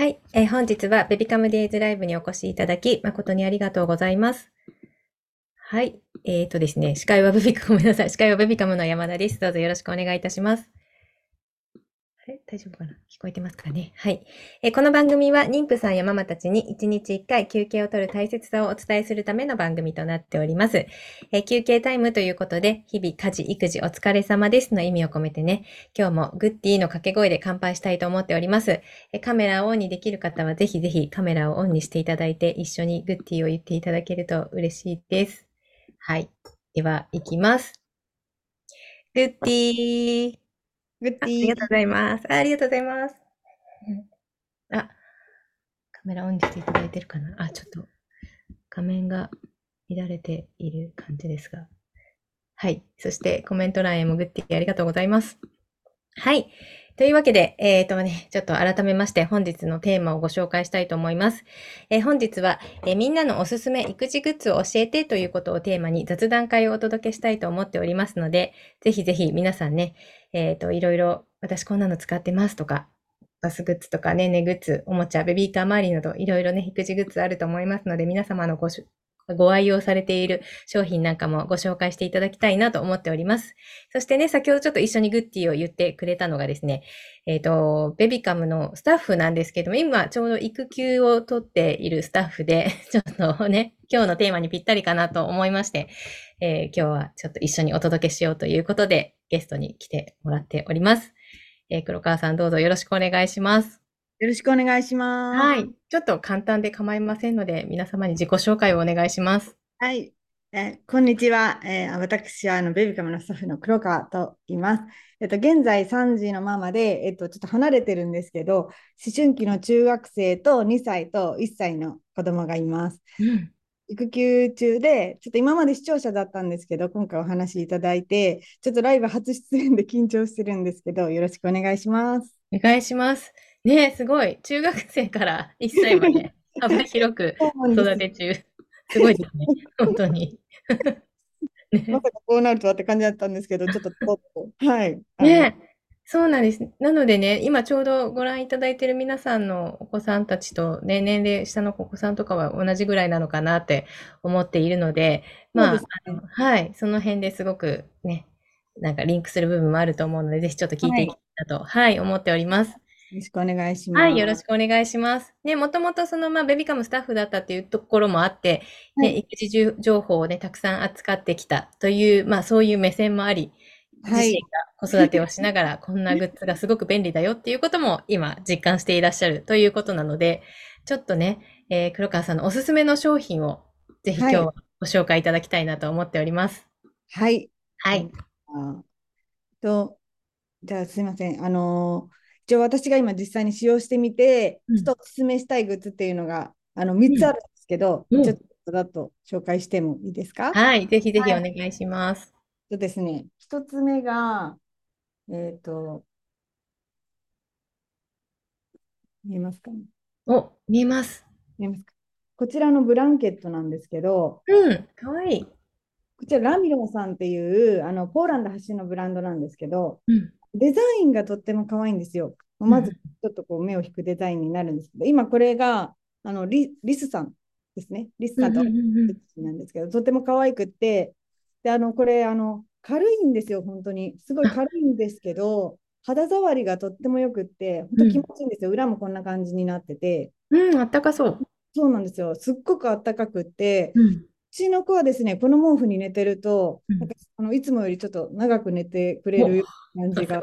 はい、えー、本日はベビカムデイズライブにお越しいただき、誠にありがとうございます。はい、えっ、ー、とですね、司会はベビカム、ごめんなさい、司会はベビカムの山田です。どうぞよろしくお願いいたします。れ大丈夫かな？聞こえてますかね？はい、えこの番組は妊婦さんやママたちに1日1回休憩を取る大切さをお伝えするための番組となっております。え休憩タイムということで、日々家事、育児お疲れ様ですの意味を込めてね、今日もグッディーの掛け声で乾杯したいと思っております。えカメラをオンにできる方はぜひぜひカメラをオンにしていただいて、一緒にグッディーを言っていただけると嬉しいです。はい。では、いきます。グッディー。グッディー。ありがとうございます。ありがとうございます。あ、カメラオンにしていただいてるかな？あ、ちょっと画面が乱れている感じですが。はい。そしてコメント欄へもグッディーありがとうございます。はい。というわけで、えっ、ー、とね、ちょっと改めまして本日のテーマをご紹介したいと思います。えー、本日は、えー、みんなのおすすめ育児グッズを教えてということをテーマに雑談会をお届けしたいと思っておりますので、ぜひぜひ皆さんね、えっ、と、いろいろ私こんなの使ってますとか、バスグッズとかねねグッズ、おもちゃ、ベビーカー周りなど、いろいろね、育児グッズあると思いますので、皆様のごご愛用されている商品なんかもご紹介していただきたいなと思っております。そしてね、先ほどちょっと一緒にグッティを言ってくれたのがですね、えっ、ー、と、ベビカムのスタッフなんですけども、今ちょうど育休を取っているスタッフで、ちょっとね、今日のテーマにぴったりかなと思いまして、えー、今日はちょっと一緒にお届けしようということで、ゲストに来てもらっております。えー、黒川さんどうぞよろしくお願いします。よろしくお願いします。はい。ちょっと簡単で構いませんので、皆様に自己紹介をお願いします。はい。えこんにちは。えー、私はあのベビカムのスタッフの黒川と言います。えっと、現在3児のママで、えっと、ちょっと離れてるんですけど、思春期の中学生と2歳と1歳の子供がいます。うん、育休中で、ちょっと今まで視聴者だったんですけど、今回お話しいただいて、ちょっとライブ初出演で緊張してるんですけど、よろしくお願いします。お願いします。ねすごい。中学生から1歳まで幅広く育て中。すごいですね。本当に。ね、まさかこうなるとはって感じだったんですけど、ちょっととはい。ねそうなんです。なのでね、今ちょうどご覧いただいている皆さんのお子さんたちと、ね、年齢下のお子さんとかは同じぐらいなのかなって思っているので、まあ、ね、あのはい、その辺ですごくね、なんかリンクする部分もあると思うので、ぜひちょっと聞いていきたいなと、はい、はい、思っております。よろしくお願いします。はい、よろしくお願いします。ね、もともとその、まあ、ベビカムスタッフだったっていうところもあって、ね、はい、育児情報をね、たくさん扱ってきたという、まあ、そういう目線もあり、自身が子育てをしながら、こんなグッズがすごく便利だよっていうことも今実感していらっしゃるということなので、ちょっとね、えー、黒川さんのおすすめの商品をぜひ今日はご紹介いただきたいなと思っております。はい。はい。あと、じゃあすいません。あのー一応私が今実際に使用してみて、ちょっとおすすめしたいグッズっていうのがあの3つあるんですけど、うん、ちょっとだと紹介してもいいですか？はい、ぜひぜひお願いします。はい、とですね、1つ目が、えっ、ー、と、見えますかね？お、見えます。見えますか？こちらのブランケットなんですけど、うん、かわいい。こちらラミロさんっていうあのポーランド発信のブランドなんですけど、うん、デザインがとっても可愛いんですよ。まずちょっとこう目を引くデザインになるんですけど、今これがあのリリスさんですね。リスさんとなんですけど、とっても可愛くって、で、あの、これ、あの、軽いんですよ、本当に。すごい軽いんですけど、肌触りがとってもよくって、本当気持ちいいんですよ。裏もこんな感じになってて。うん、あったかそう。そうなんですよ。すっごくあったかくって、うん、うちの子はですね、この毛布に寝てると、なんかあのいつもよりちょっと長く寝てくれる感じが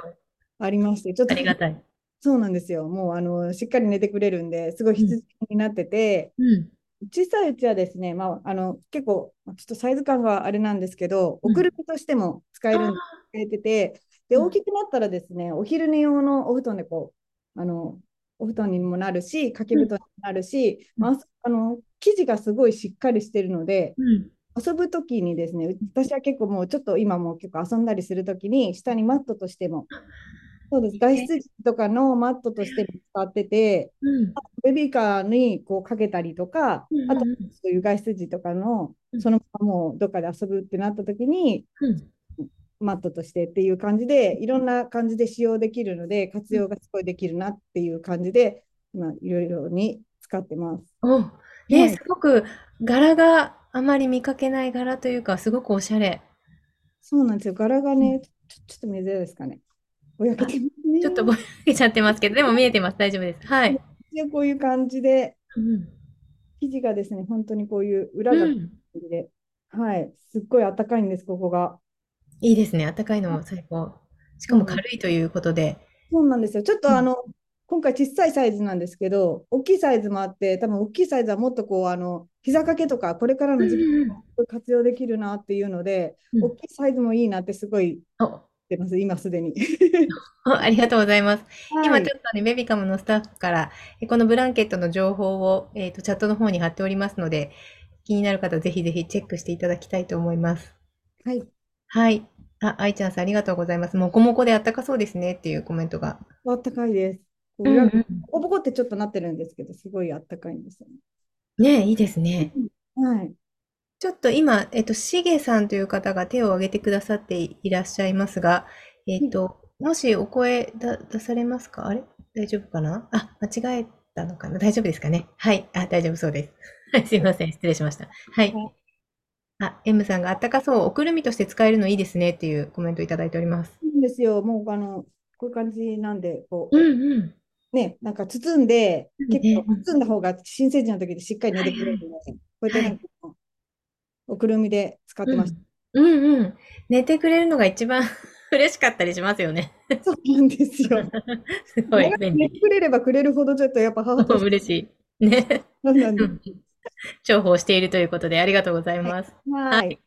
ありまして、ちょっと。ありがたい。そうなんですよ。もうあのしっかり寝てくれるんで、すごい必需になってて、うん、小さいうちはですね、まあ、あの結構、ちょっとサイズ感があれなんですけど、送るとしても使えるんで、使えてて、で、大きくなったらですね、お昼寝用のお布団でこう、あの、お布団にもなるし、掛け布団にもなるし、まあ、あの生地がすごいしっかりしてるので、遊ぶときにですね、私は結構もうちょっと今も結構遊んだりするときに、下にマットとしてもそうです。外出時とかのマットとして使ってて、うん、ベビーカーにこうかけたりとか、うん、あとそういう外出時とかの、そのままもうどっかで遊ぶってなった時に、うん、マットとしてっていう感じで、いろんな感じで使用できるので、活用がすごいできるなっていう感じで、今、いろいろに使ってます。お、ね、すごく柄があまり見かけない柄というか、すごくおしゃれ。そうなんですよ。柄がね、ちょちょっと見づらいですかね。ぼやけてますね。ちょっとぼやけちゃってますけど、でも見えてます。大丈夫です。はい。こういう感じで、うん、生地がですね、本当にこういう裏がで、うん、はい、すっごい暖かいんです、ここが。いいですね、暖かいのも最高。しかも軽いということで。そうなんですよ。ちょっとあの、うん、今回小さいサイズなんですけど、大きいサイズもあって、多分大きいサイズはもっとこう、あの、膝掛けとか、これからの時期活用できるなっていうので、うん、大きいサイズもいいなってすごいってます、今すでに。ありがとうございます。はい、今ちょっとね、ベビカムのスタッフから、このブランケットの情報を、えーと、チャットの方に貼っておりますので、気になる方、ぜひぜひチェックしていただきたいと思います。はい。はい。あ、愛ちゃんさんありがとうございます。もこもこであったかそうですねっていうコメントが。あったかいです。うんうん、ボコボコってちょっとなってるんですけど、すごいあったかいんですよね。ねいいですね。はい。ちょっと今、えっと、しげさんという方が手を挙げてくださっていらっしゃいますが、えっと、もしお声だ出されますか？あれ？大丈夫かな？あ、間違えたのかな？大丈夫ですかね？はい。あ、大丈夫そうです。はい、すいません。失礼しました。はい。あ、M さんがあったかそう、おくるみとして使えるのいいですねっていうコメントいただいております。いいんですよ。もう、あの、こういう感じなんで、こう。うんうん。ね、なんか包んで、結構包んだ方が新生児の時でしっかり寝てくれるので、こうやってなんか、おくるみで使ってました。うん、うんうん寝てくれるのが一番 嬉しかったりしますよね。そうなんですよ。すごい便利。寝てくれればくれるほどちょっとやっぱ母と嬉しい。ね。そうなんです。重宝しているということでありがとうございます。はい。はい、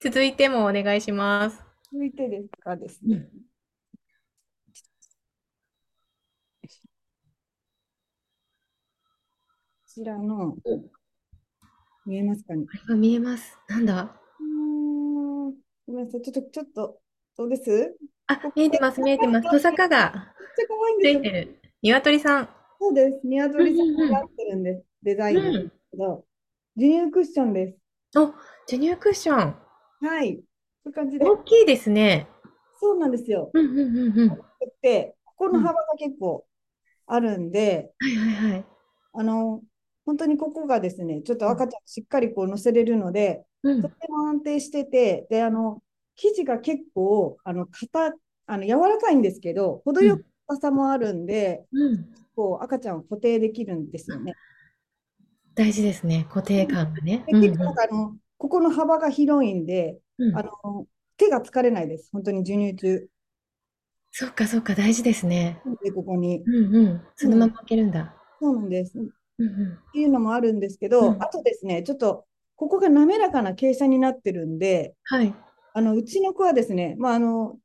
続いてもお願いします。続いてですかですね。うんちらの、見えますかね？あ見えます。なんだ？うん。ごめんなさい。ちょっと、ちょっと、どうです？あ、見えてます、見えてます。トサカが。めっちゃ可愛いんですよ。鶏さん。そうです。鶏さんがやってるんです。デザインなんですけど、授乳クッションです。あ、授乳クッション。はい。そういう感じで。大きいですね。そうなんですよ。うんうんうんうん。で、ここの幅が結構あるんで、はいはいはい。あの、本当にここがですね、ちょっと赤ちゃんしっかりこう乗せれるので、うん、とても安定してて、で、あの、生地が結構、あの、硬、あの、柔らかいんですけど、程よく硬さもあるんで、うん、こう、赤ちゃんを固定できるんですよね。大事ですね、固定感がね。結構、あの、ここの幅が広いんで、うん、あの、手が疲れないです、本当に授乳中。そっかそっか、大事ですね。で、ここに。うんうん。そのまま開けるんだ。そうなんです。っていうのもあるんですけど、うん、あとですね、ちょっとここが滑らかな傾斜になってるんで、はい、あのうちの子はですね、まあ、あの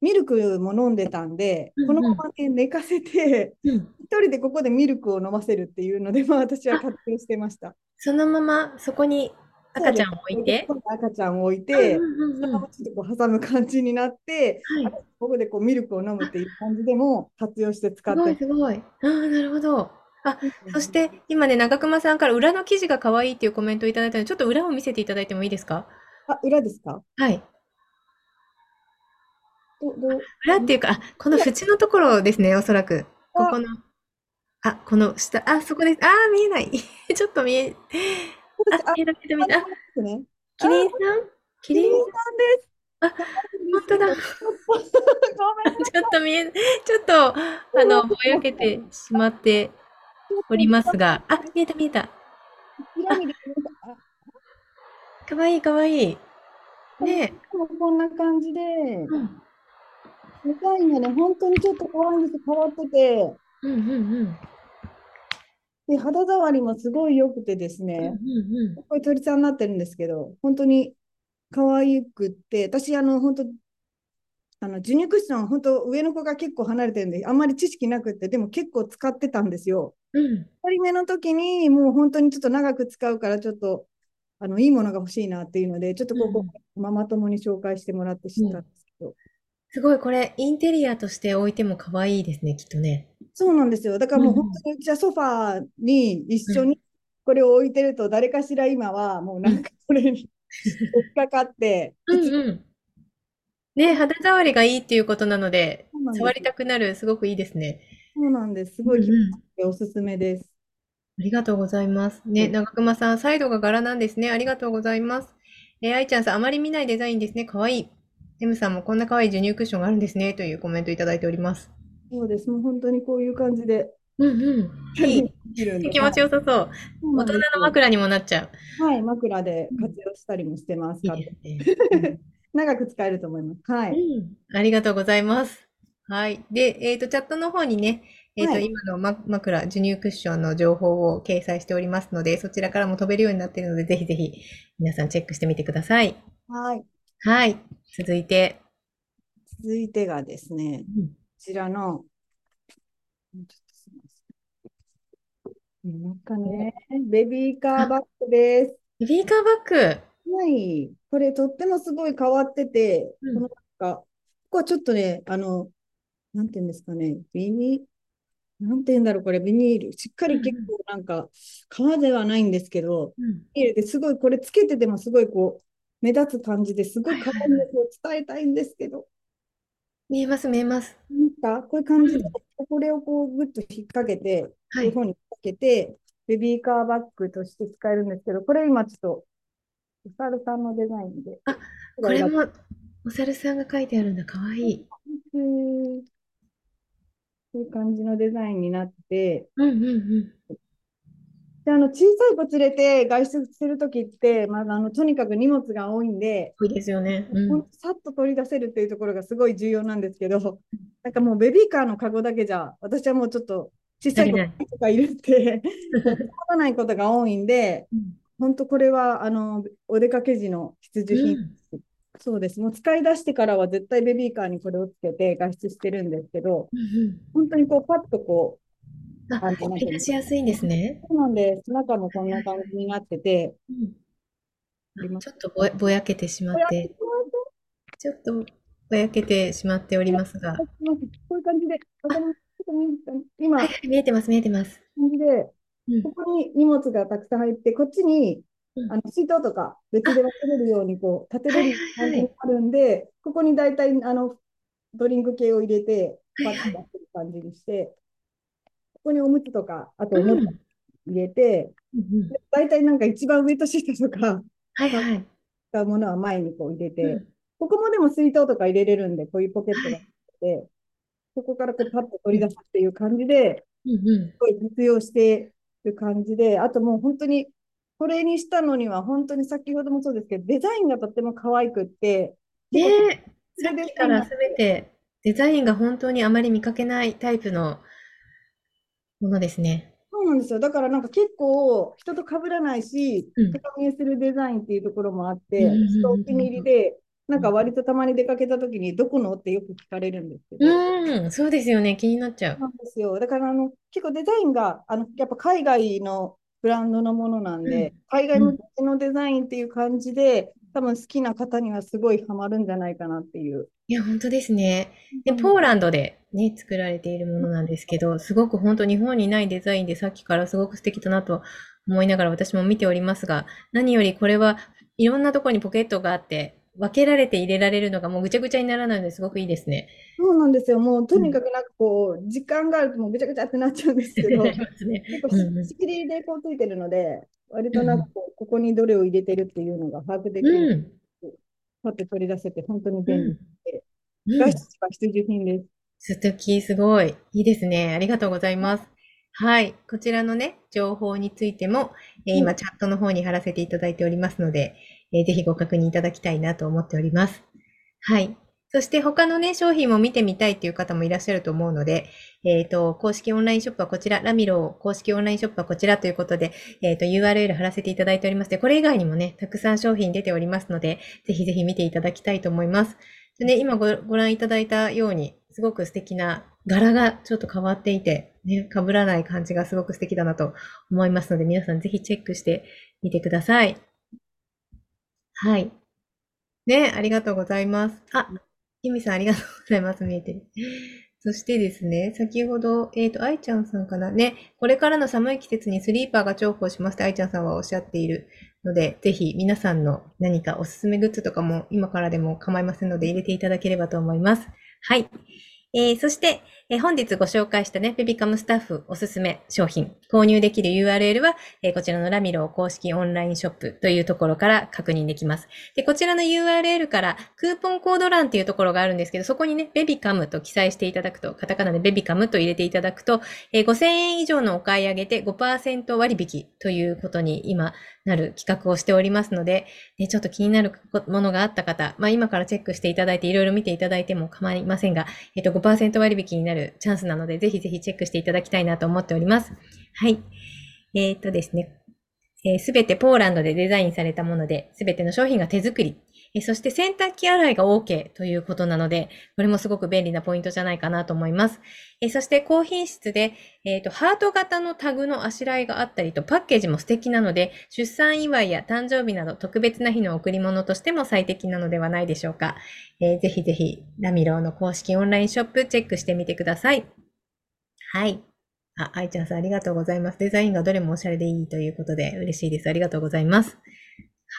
ミルクも飲んでたんで、うんうん、このまま、ね、寝かせて、うん、一人でここでミルクを飲ませるっていうので、まあ、私は活用してました。そのままそこに赤ちゃんを置いて？赤ちゃんを置いて、そのままちょっとこう挟む感じになって、はい、ここでこうミルクを飲むっていう感じでも活用して使って。すごい、すごい。ああ、なるほど。あ、そして今ね、長熊さんから裏の記事が可愛いっていうコメントをいただいたので、ちょっと裏を見せていただいてもいいですか？あ、裏ですか？はい。裏っていうか、あ、この縁のところですね、おそらく。ここの、あ、この下、あ、そこです。あ見えない。ちょっと見え、あ、見えた、見えた、見えた。あ、キリンさん？キリンさんです。あ、本当だ。ちょっと見え、ちょっと、あの、ぼやけてしまっておりますが、あ、見えた見えた。かわいいかわいい。ねこんな感じで、デザインがね、本当にちょっとかわいいんです変わってて、うんうんうん。で、肌触りもすごい良くてですね、うんうんうん、これ鳥さんになってるんですけど、本当に可愛くって、私、あの、本当あの授乳クッション、本当上の子が結構離れてるんで、あんまり知識なくって、でも結構使ってたんですよ。うん、2人目の時にもう本当にちょっと長く使うから、ちょっとあのいいものが欲しいなっていうので、ちょっとここ、うん、ママ友に紹介してもらって知ったんですけど。うん、すごい、これ、インテリアとして置いても可愛いですね、きっとね。そうなんですよ。だからもう本当にうちはソファーに一緒にこれを置いてると、誰かしら今はもうなんかこれにっかかって、うんうんね、肌触りがいいっていうことなので、触りたくなる、すごくいいですね。そうなんです。すごい気おすすめです。ありがとうございます。ね、長熊さん、サイドが柄なんですね。ありがとうございます。えー、愛ちゃんさん、あまり見ないデザインですね。かわいい。エムさんもこんな可愛い授乳クッションがあるんですね。というコメントいただいております。そうです。もう本当にこういう感じで。うんうん。いい。気持ちよさそう。大人の枕にもなっちゃう。はい、枕で活用したりもしてます。いいね、長く使えると思います。はい、うん。ありがとうございます。はい。で、えっ、ー、と、チャットの方にね、えっ、ー、と、はい、今の枕、授乳クッションの情報を掲載しておりますので、そちらからも飛べるようになっているので、ぜひぜひ皆さんチェックしてみてください。はい。はい。続いて。続いてがですね、うん、こちらの、ちょっとすみません。なんかね、ベビーカーバッグです。ベビーカーバッグ？はい。これとってもすごい変わってて、うん、このなんか、ここはちょっとね、あの、なんていうんですかね、ビニなんて言うんだろう、これ、ビニール。しっかり結構なんか、革ではないんですけど、ビニールですごい、これつけててもすごいこう、目立つ感じですごい可愛いんですよ。伝えたいんですけど。見えます、見えます。なんか、こういう感じで、これをこう、ぐっと引っ掛けて、こういうふうにかけて、ベビーカーバッグとして使えるんですけど、これ今ちょっと、お猿さんのデザインで。あ、これも、お猿さんが書いてあるんだ、かわいい。いう感じのデザインになって、うんうんうん。であの小さい子連れて外出するときって、まあ、あのとにかく荷物が多いんで、多いですよね、うん、さっと取り出せるっていうところがすごい重要なんですけど、なんかもうベビーカーのカゴだけじゃ、私はもうちょっと小さい子とかい。るって、使 わないことが多いんで、本当これはあのお出かけ時の必需品、うん、そうです。もう使い出してからは絶対ベビーカーにこれをつけて外出してるんですけど、うんうん、本当にこうパッとこう、あ、取り出しやすいんですね。そうなんです。中もこんな感じになってて、うん、ちょっとぼぼやけてしまって、ちょっとぼやけてしまっておりますが。こういう感じで、今、はい、見えてます、見えてます。感じで、ここに荷物がたくさん入って、こっちにあの水筒とか別で分けれるようにこう立てれる感じにあるんで、ここに大体あのドリンク系を入れて、パッと出せる感じにして、ここにおむつとか、あとおむつ入れて、大体なんか一番ウェットシートとか、はいはい。使うものは前にこう入れて、ここもでも水筒とか入れれるんで、こういうポケットがあって、ここからこうパッと取り出すってい。う感じで、すごい実用してる感じで、あともう本当にこれにしたのには、本当に先ほどもそうですけど、デザインがとっても可愛くって、ねさっきからすべてデザインが本当にあまり見かけないタイプのものですね。そうなんですよ。だからなんか結構人と被らないし、高見えするデザインっていうところもあって、うん、お気に入りで、なんか割とたまに出かけた時にどこのってよく聞かれるんですけど。うん、そうですよね。気になっちゃう。なんですよ。だからあの結構デザインがあのやっぱ海外のブランドのものなんで、うん、海外向けのデザインっていう感じで、多分好きな方にはすごいハマるんじゃないかなっていう。いや、本当ですね。で、ポーランドでね、作られているものなんですけど、すごく本当日本にないデザインでさっきからすごく素敵だなと思いながら私も見ておりますが、何よりこれはいろんなところにポケットがあって、分けられて入れられるのがもうぐちゃぐちゃにならないのですごくいいですね。そうなんですよ。もうとにかくなんかこう、時間があるともうぐちゃぐちゃってなっちゃうんですけど、ね、結構仕切りでこうついてるので、割となんかこう、ここにどれを入れてるっていうのが把握できる。うん、パッて取り出せて本当に便利で、うん、外出は必需品です。素敵、すごい。いいですね。ありがとうございます。はい。こちらのね、情報についても、えー、今、チャットの方に貼らせていただいておりますので、えー、ぜひご確認いただきたいなと思っております。はい。そして他のね、商品も見てみたいっていう方もいらっしゃると思うので、えっ、ー、と、公式オンラインショップはこちら、ラミロー公式オンラインショップはこちらということで、えっ、ー、と、URL 貼らせていただいておりまして、これ以外にもね、たくさん商品出ておりますので、ぜひぜひ見ていただきたいと思います。でね、今ごご覧いただいたように、すごく素敵な柄がちょっと変わっていて、ね、被らない感じがすごく素敵だなと思いますので、皆さんぜひチェックしてみてください。はい。ね、ありがとうございます。あ、ゆみさんありがとうございます。見えてる。そしてですね、先ほど、えっ、ー、と、愛ちゃんさんかな？ね、これからの寒い季節にスリーパーが重宝しますって愛ちゃんさんはおっしゃっているので、ぜひ皆さんの何かおすすめグッズとかも今からでも構いませんので入れていただければと思います。はい。えー、そして、え、本日ご紹介したね、ベビカムスタッフおすすめ商品、購入できる URL は、え、こちらのラミロー公式オンラインショップというところから確認できます。で、こちらの URL からクーポンコード欄っていうところがあるんですけど、そこにね、ベビカムと記載していただくと、カタカナでベビカムと入れていただくと、え、5000円以上のお買い上げで5%割引ということに今なる企画をしておりますので、ね、ちょっと気になるものがあった方、まあ今からチェックしていただいていろいろ見ていただいても構いませんが、えっと5%割引になるチャンスなので、ぜひぜひチェックしていただきたいなと思っております。はい。えー、っとですね。す、べ、てポーランドでデザインされたもので、すべての商品が手作り。えそして洗濯機洗いが OK ということなので、これもすごく便利なポイントじゃないかなと思います。えそして高品質で、えーと、ハート型のタグのあしらいがあったりと、パッケージも素敵なので、出産祝いや誕生日など特別な日の贈り物としても最適なのではないでしょうか。えー、ぜひぜひ、ラミローの公式オンラインショップチェックしてみてください。はい。あ、愛ちゃんさんありがとうございます。デザインがどれもおしゃれでいいということで嬉しいです。ありがとうございます。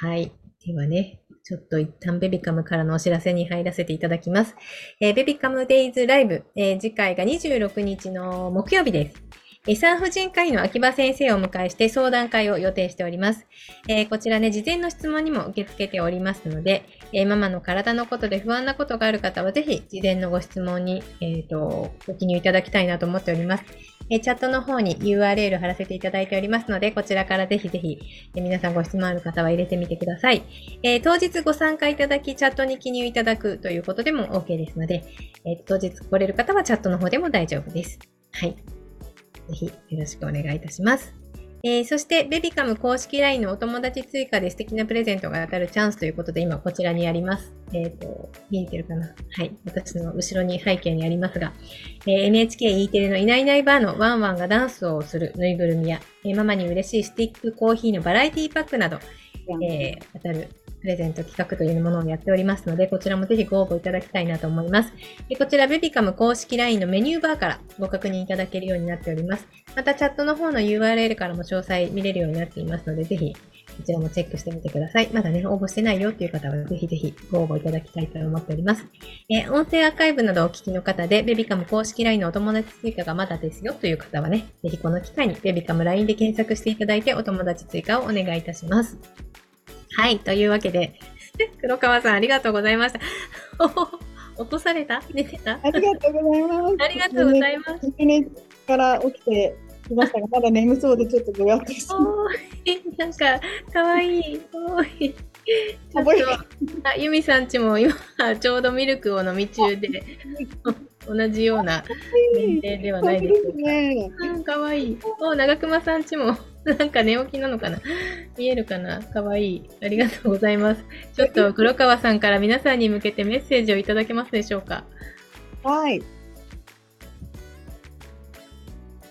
はい。ではね、ちょっと一旦ベビカムからのお知らせに入らせていただきます。えー、ベビカムデイズライブ、えー、次回が26日の木曜日です。産婦人科医の秋葉先生をお迎えして相談会を予定しております。えー、こちらね、事前の質問にも受け付けておりますので、えー、ママの体のことで不安なことがある方は、ぜひ事前のご質問に、えーと、ご記入いただきたいなと思っております。えチャットの方に URL 貼らせていただいておりますので、こちらからぜひぜひ、え皆さんご質問ある方は入れてみてください。え当日ご参加いただき、チャットに記入いただくということでも OK ですので、え当日来れる方はチャットの方でも大丈夫です。はい。ぜひよろしくお願いいたします。えー、そして、ベビカム公式 LINE のお友達追加で素敵なプレゼントが当たるチャンスということで、今こちらにあります。えっ、ー、と、見えてるかな？はい。私の後ろに背景にありますが、えー、NHKE テレのいないいないバーのワンワンがダンスをするぬいぐるみや、えー、ママに嬉しいスティックコーヒーのバラエティパックなど、えー、当たるプレゼント企画というものをやっておりますので、こちらもぜひご応募いただきたいなと思います。こちら、ベビカム公式 LINE のメニューバーからご確認いただけるようになっております。また、チャットの方の URL からも詳細見れるようになっていますので、ぜひ、こちらもチェックしてみてください。まだね、応募してないよっていう方は、ぜひぜひご応募いただきたいと思っております。え、音声アーカイブなどをお聞きの方で、ベビカム公式 LINE のお友達追加がまだですよという方はね、ぜひこの機会にベビカム LINE で検索していただいて、お友達追加をお願いいたします。はい。というわけで、黒川さん、ありがとうございました。落とされた？寝てた？ありがとうございます。ありがとうございます。ね、から起きてきましたが、まだ眠そうでちょっとぼやっとして。なんか、かわいい。おい。ちょっと、あ、ゆみさんちも今、ちょうどミルクを飲み中で、同じような年齢ではないですか。ね、かわいい。お、長熊さんちも。なんか寝起きなのかな？見えるかな？かわいい。ありがとうございます。ちょっと黒川さんから皆さんに向けてメッセージをいただけますでしょうか？はい。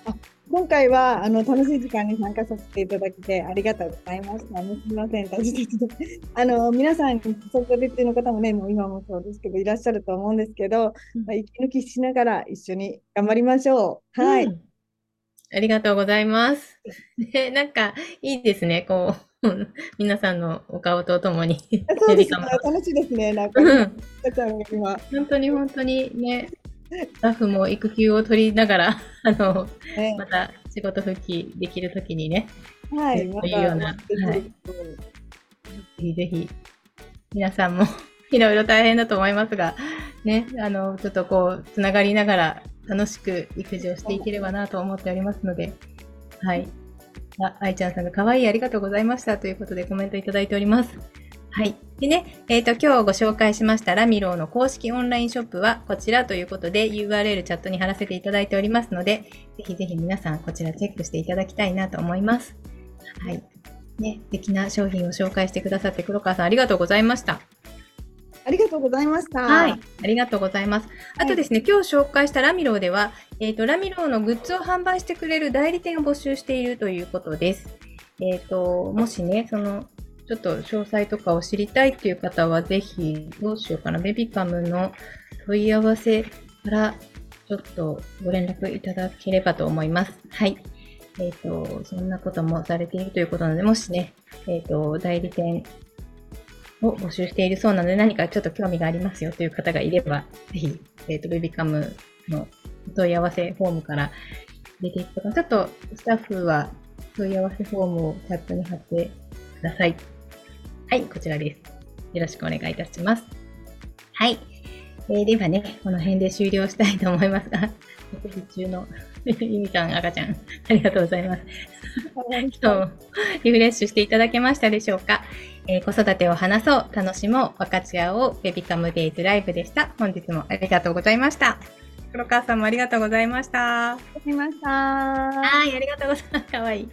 あ今回はあの楽しい時間に参加させていただきてありがとうございました。すみません、たじたじで。あの皆さん、総合別の方もね、もう今もそうですけど、いらっしゃると思うんですけど、まあ、息抜きしながら一緒に頑張りましょう。はい。うんありがとうございます。ね、なんか、いいですね。こう、皆さんのお顔とともに。そうですね。楽しいですね。なんか、うん、本当に本当にね、スタッフも育休を取りながら、あの、ね、また仕事復帰できるときにね、はい、というような、はい、ぜひぜひ、皆さんもいろいろ大変だと思いますが、ね、あの、ちょっとこう、つながりながら、楽しく育児をしていければなと思っておりますので、はい。あ、愛ちゃんさんが可愛いありがとうございましたということでコメントいただいております。はい。でね、えっ、ー、と、今日ご紹介しましたラミローの公式オンラインショップはこちらということで URL チャットに貼らせていただいておりますので、ぜひぜひ皆さんこちらチェックしていただきたいなと思います。はい。ね、素敵な商品を紹介してくださって黒川さんありがとうございました。ありがとうございました。はい、ありがとうございます。あとですね、はい、今日紹介したラミローでは、えっ、ー、と、ラミローのグッズを販売してくれる代理店を募集しているということです。えっ、ー、と、もしね、その、ちょっと詳細とかを知りたいっていう方は、ぜひ、どうしようかな、ベビカムの問い合わせからちょっとご連絡いただければと思います。はい。えっ、ー、と、そんなこともされているということなので、もしね、えっ、ー、と、代理店を募集しているそうなので、何かちょっと興味がありますよという方がいれば、ぜひ、えっ、ー、と、ベビカムの問い合わせフォームから出ていくとか、ちょっとスタッフは問い合わせフォームをチャットに貼ってください。はい、こちらです。よろしくお願いいたします。はい。えー、ではね、この辺で終了したいと思いますが、食事中の ゆみさん、赤ちゃん、ありがとうございます。今日 もリフレッシュしていただけましたでしょうか、えー、子育てを話そう、楽しもう、分かち合おう、ベビカムデイズライブでした。本日もありがとうございました。黒川さんもありがとうございました。ありました。はい、ありがとうございます。かわいい。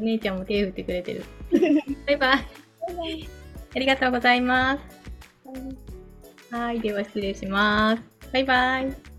お姉ちゃんも手振ってくれてる。バイバイ。ありがとうございます。はい、では失礼します。バイバイ。